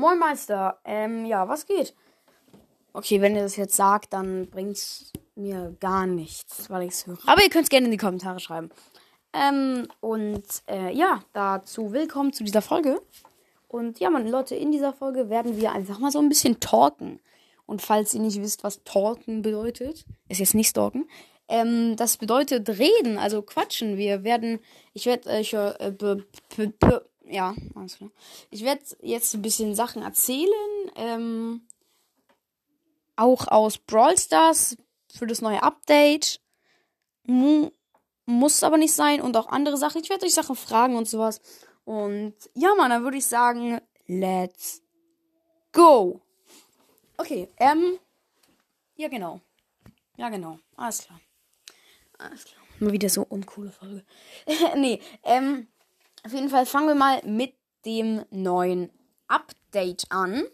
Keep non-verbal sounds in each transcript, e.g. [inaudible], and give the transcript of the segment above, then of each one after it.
Moin Meister. Ähm, ja, was geht? Okay, wenn ihr das jetzt sagt, dann bringt's mir gar nichts, weil ich's höre. Aber ihr könnt's gerne in die Kommentare schreiben. Ähm, und äh, ja, dazu willkommen zu dieser Folge. Und ja, meine Leute, in dieser Folge werden wir einfach mal so ein bisschen talken. Und falls ihr nicht wisst, was talken bedeutet, ist jetzt nicht stalken, ähm, das bedeutet reden, also quatschen. Wir werden, ich werde euch, äh, ja, alles klar. Ich werde jetzt ein bisschen Sachen erzählen, ähm, auch aus Brawl Stars für das neue Update. Mu muss aber nicht sein und auch andere Sachen. Ich werde euch Sachen fragen und sowas. Und ja, Mann, dann würde ich sagen, let's go. Okay, ähm, ja, genau. Ja, genau. Alles klar. Alles klar. Mal wieder so uncoole Folge. [laughs] nee, ähm, auf jeden Fall fangen wir mal mit dem neuen Update an.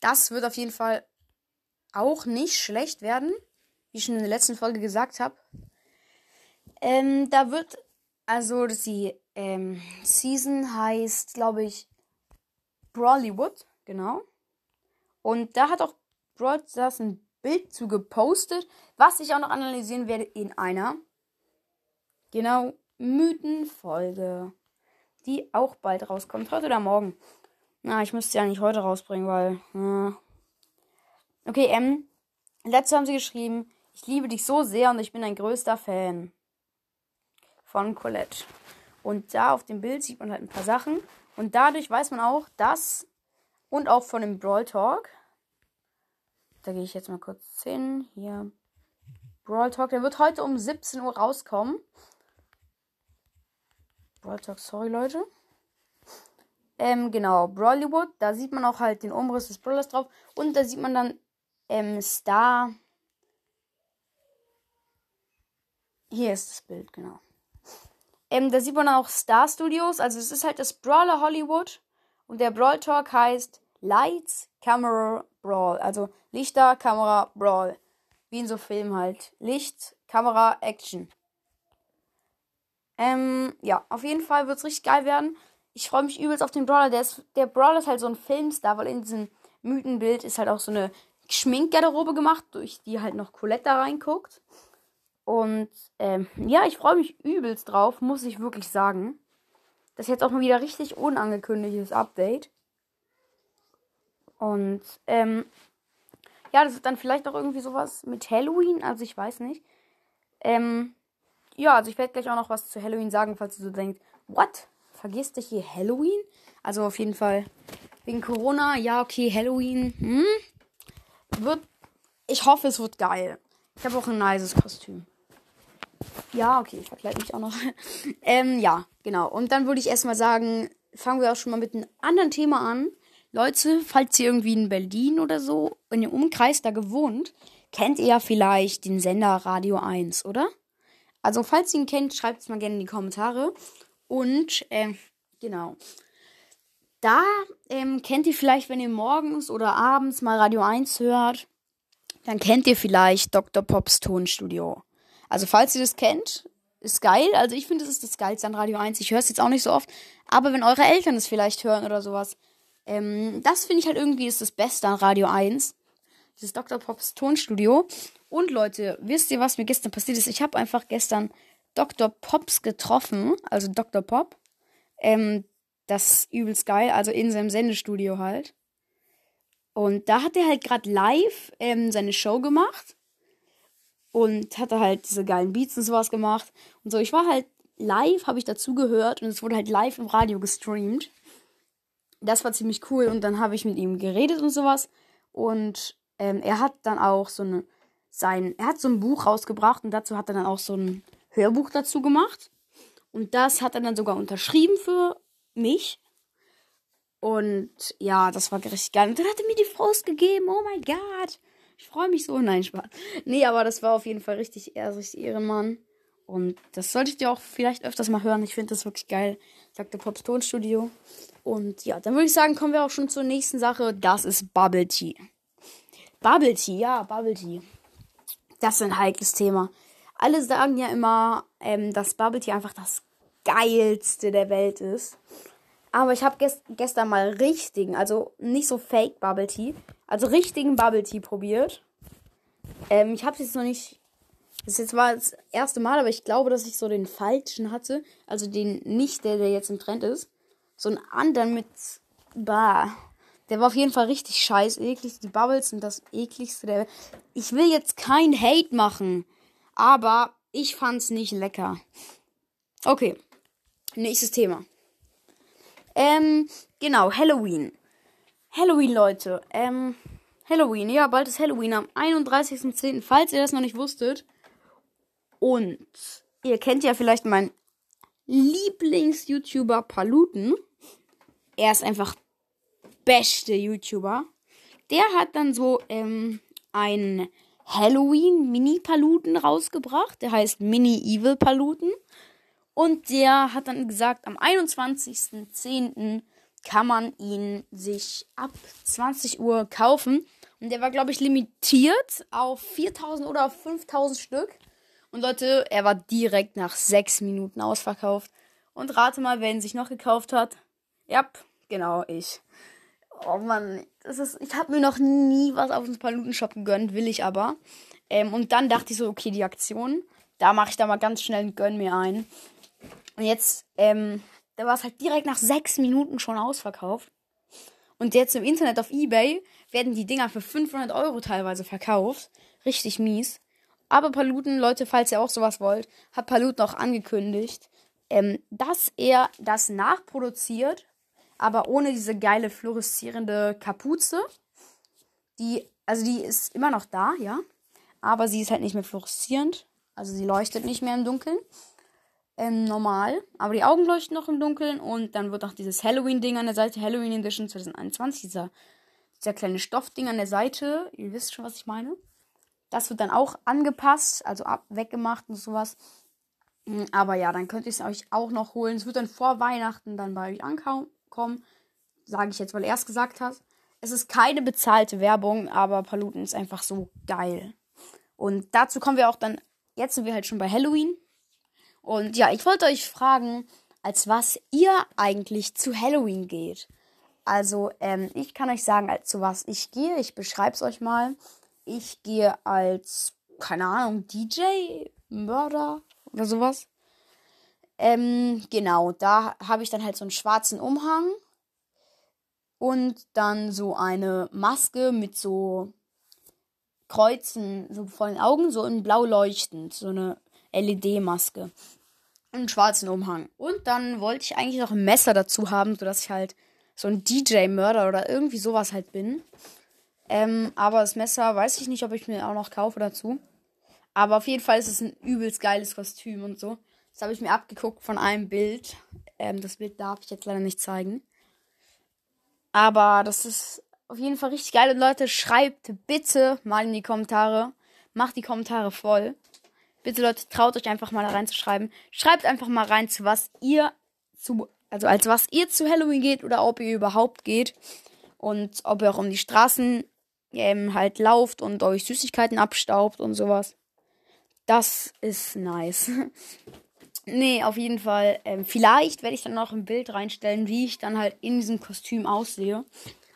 Das wird auf jeden Fall auch nicht schlecht werden, wie ich schon in der letzten Folge gesagt habe. Ähm, da wird, also die ähm, Season heißt, glaube ich, Brawlywood, genau. Und da hat auch Brawl Stars ein Bild zu gepostet, was ich auch noch analysieren werde in einer, genau, Mythenfolge, die auch bald rauskommt, heute oder morgen. Na, ich müsste ja nicht heute rausbringen, weil, äh, Okay, ähm, letzte haben sie geschrieben, ich liebe dich so sehr und ich bin ein größter Fan von Colette. Und da auf dem Bild sieht man halt ein paar Sachen. Und dadurch weiß man auch, dass und auch von dem Brawl Talk. Da gehe ich jetzt mal kurz hin. Hier. Brawl Talk. Der wird heute um 17 Uhr rauskommen. Brawl Talk, sorry Leute. Ähm, genau, Brawlywood. Da sieht man auch halt den Umriss des Brawlers drauf. Und da sieht man dann ähm, Star. Hier ist das Bild, genau. Ähm, da sieht man auch Star Studios. Also es ist halt das Brawler Hollywood. Und der Brawl Talk heißt Lights, Camera, Brawl. Also Lichter, Kamera, Brawl. Wie in so Filmen halt. Licht, Kamera, Action. Ähm, ja, auf jeden Fall wird es richtig geil werden. Ich freue mich übelst auf den Brawler. Der, ist, der Brawler ist halt so ein Filmstar, weil in diesem Mythenbild ist halt auch so eine Schminkgarderobe gemacht, durch die halt noch Colette da reinguckt. Und ähm, ja, ich freue mich übelst drauf, muss ich wirklich sagen. Das ist jetzt auch mal wieder richtig unangekündigtes Update. Und ähm, ja, das ist dann vielleicht auch irgendwie sowas mit Halloween, also ich weiß nicht. Ähm, ja, also ich werde gleich auch noch was zu Halloween sagen, falls ihr so denkt, what? Vergisst du hier Halloween? Also auf jeden Fall wegen Corona, ja, okay, Halloween, hm? wird. Ich hoffe, es wird geil. Ich habe auch ein nices Kostüm. Ja, okay, ich verkleide mich auch noch. [laughs] ähm, ja, genau. Und dann würde ich erstmal sagen, fangen wir auch schon mal mit einem anderen Thema an. Leute, falls ihr irgendwie in Berlin oder so in dem Umkreis da gewohnt, kennt ihr ja vielleicht den Sender Radio 1, oder? Also, falls ihr ihn kennt, schreibt es mal gerne in die Kommentare. Und, ähm, genau. Da ähm, kennt ihr vielleicht, wenn ihr morgens oder abends mal Radio 1 hört, dann kennt ihr vielleicht Dr. Pops Tonstudio. Also falls ihr das kennt, ist geil. Also ich finde, es ist das Geilste an Radio 1. Ich höre es jetzt auch nicht so oft. Aber wenn eure Eltern es vielleicht hören oder sowas, ähm, das finde ich halt irgendwie ist das Beste an Radio 1. Dieses Dr. Pops Tonstudio. Und Leute, wisst ihr, was mir gestern passiert ist? Ich habe einfach gestern Dr. Pops getroffen, also Dr. Pop. Ähm, das ist übelst geil, also in seinem Sendestudio halt. Und da hat er halt gerade live ähm, seine Show gemacht. Und hatte halt diese geilen Beats und sowas gemacht. Und so, ich war halt live, habe ich dazu gehört. Und es wurde halt live im Radio gestreamt. Das war ziemlich cool. Und dann habe ich mit ihm geredet und sowas. Und ähm, er hat dann auch so eine, sein, er hat so ein Buch rausgebracht. Und dazu hat er dann auch so ein Hörbuch dazu gemacht. Und das hat er dann sogar unterschrieben für mich. Und ja, das war richtig geil. Und dann hat er mir die Faust gegeben. Oh mein Gott. Ich freue mich so. Nein, Spaß. Nee, aber das war auf jeden Fall richtig, richtig Ehrenmann. Und das sollte ich dir auch vielleicht öfters mal hören. Ich finde das wirklich geil. Sagte Pops Tonstudio. Und ja, dann würde ich sagen, kommen wir auch schon zur nächsten Sache. Das ist Bubble Tea. Bubble Tea, ja, Bubble Tea. Das ist ein heikles Thema. Alle sagen ja immer, ähm, dass Bubble Tea einfach das geilste der Welt ist. Aber ich habe gest gestern mal richtigen, also nicht so Fake Bubble Tea, also richtigen Bubble Tea probiert. Ähm, ich habe es jetzt noch nicht. Das jetzt war das erste Mal, aber ich glaube, dass ich so den falschen hatte. Also den nicht, der, der jetzt im Trend ist. So einen anderen mit. Bah. Der war auf jeden Fall richtig scheiße eklig. Die Bubbles sind das ekligste der. Ich will jetzt kein Hate machen. Aber ich fand's nicht lecker. Okay. Nächstes Thema. Ähm, genau, Halloween. Halloween, Leute. Ähm, Halloween. Ja, bald ist Halloween am 31.10., falls ihr das noch nicht wusstet. Und ihr kennt ja vielleicht meinen Lieblings-YouTuber Paluten. Er ist einfach beste YouTuber. Der hat dann so ähm, ein Halloween-Mini-Paluten rausgebracht. Der heißt Mini-Evil-Paluten. Und der hat dann gesagt, am 21.10. kann man ihn sich ab 20 Uhr kaufen. Und der war, glaube ich, limitiert auf 4000 oder auf 5000 Stück. Und Leute, er war direkt nach 6 Minuten ausverkauft. Und rate mal, wer ihn sich noch gekauft hat. Ja, genau, ich. Oh Mann, das ist, ich habe mir noch nie was auf dem Palutenshop gegönnt, will ich aber. Ähm, und dann dachte ich so, okay, die Aktion, da mache ich da mal ganz schnell ein Gönn mir ein. Und jetzt, ähm, da war es halt direkt nach sechs Minuten schon ausverkauft. Und jetzt im Internet auf Ebay werden die Dinger für 500 Euro teilweise verkauft. Richtig mies. Aber Paluten, Leute, falls ihr auch sowas wollt, hat Paluten auch angekündigt, ähm, dass er das nachproduziert, aber ohne diese geile fluoreszierende Kapuze. Die, also die ist immer noch da, ja. Aber sie ist halt nicht mehr fluoreszierend. Also sie leuchtet nicht mehr im Dunkeln ähm, normal, aber die Augen leuchten noch im Dunkeln und dann wird auch dieses Halloween-Ding an der Seite, Halloween Edition 2021, dieser, dieser kleine Stoffding an der Seite, ihr wisst schon, was ich meine. Das wird dann auch angepasst, also ab, weggemacht und sowas. Hm, aber ja, dann könnt ihr es euch auch noch holen. Es wird dann vor Weihnachten dann bei euch ankommen. Sage ich jetzt, weil er es gesagt hat. Es ist keine bezahlte Werbung, aber Paluten ist einfach so geil. Und dazu kommen wir auch dann. Jetzt sind wir halt schon bei Halloween. Und ja, ich wollte euch fragen, als was ihr eigentlich zu Halloween geht. Also, ähm, ich kann euch sagen, als zu was ich gehe. Ich beschreibe es euch mal. Ich gehe als, keine Ahnung, DJ, Mörder oder sowas. Ähm, genau, da habe ich dann halt so einen schwarzen Umhang und dann so eine Maske mit so Kreuzen, so vor den Augen, so in blau leuchtend, so eine LED-Maske. Einen schwarzen Umhang. Und dann wollte ich eigentlich noch ein Messer dazu haben, sodass ich halt so ein DJ-Mörder oder irgendwie sowas halt bin. Ähm, aber das Messer weiß ich nicht, ob ich mir auch noch kaufe dazu. Aber auf jeden Fall ist es ein übelst geiles Kostüm und so. Das habe ich mir abgeguckt von einem Bild. Ähm, das Bild darf ich jetzt leider nicht zeigen. Aber das ist auf jeden Fall richtig geil. Und Leute, schreibt bitte mal in die Kommentare. Macht die Kommentare voll. Bitte Leute, traut euch einfach mal da reinzuschreiben. Schreibt einfach mal rein, zu was ihr zu, also als was ihr zu Halloween geht oder ob ihr überhaupt geht. Und ob ihr auch um die Straßen ähm, halt lauft und euch Süßigkeiten abstaubt und sowas. Das ist nice. [laughs] nee, auf jeden Fall. Ähm, vielleicht werde ich dann noch ein Bild reinstellen, wie ich dann halt in diesem Kostüm aussehe.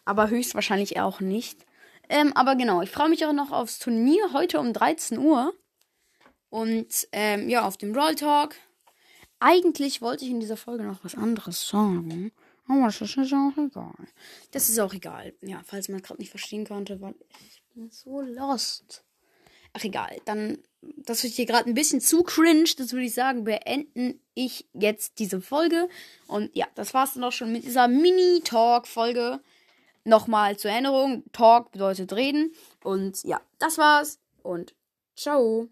Aber höchstwahrscheinlich auch nicht. Ähm, aber genau, ich freue mich auch noch aufs Turnier heute um 13 Uhr. Und ähm, ja, auf dem Roll Talk. Eigentlich wollte ich in dieser Folge noch was anderes sagen. Aber das ist auch egal. Das ist auch egal. Ja, falls man gerade nicht verstehen konnte, weil ich bin so lost. Ach egal, dann, das ist hier gerade ein bisschen zu cringe. Das würde ich sagen, beenden ich jetzt diese Folge. Und ja, das war's dann auch schon mit dieser Mini-Talk-Folge. Nochmal zur Erinnerung, Talk bedeutet reden. Und ja, das war's. Und ciao.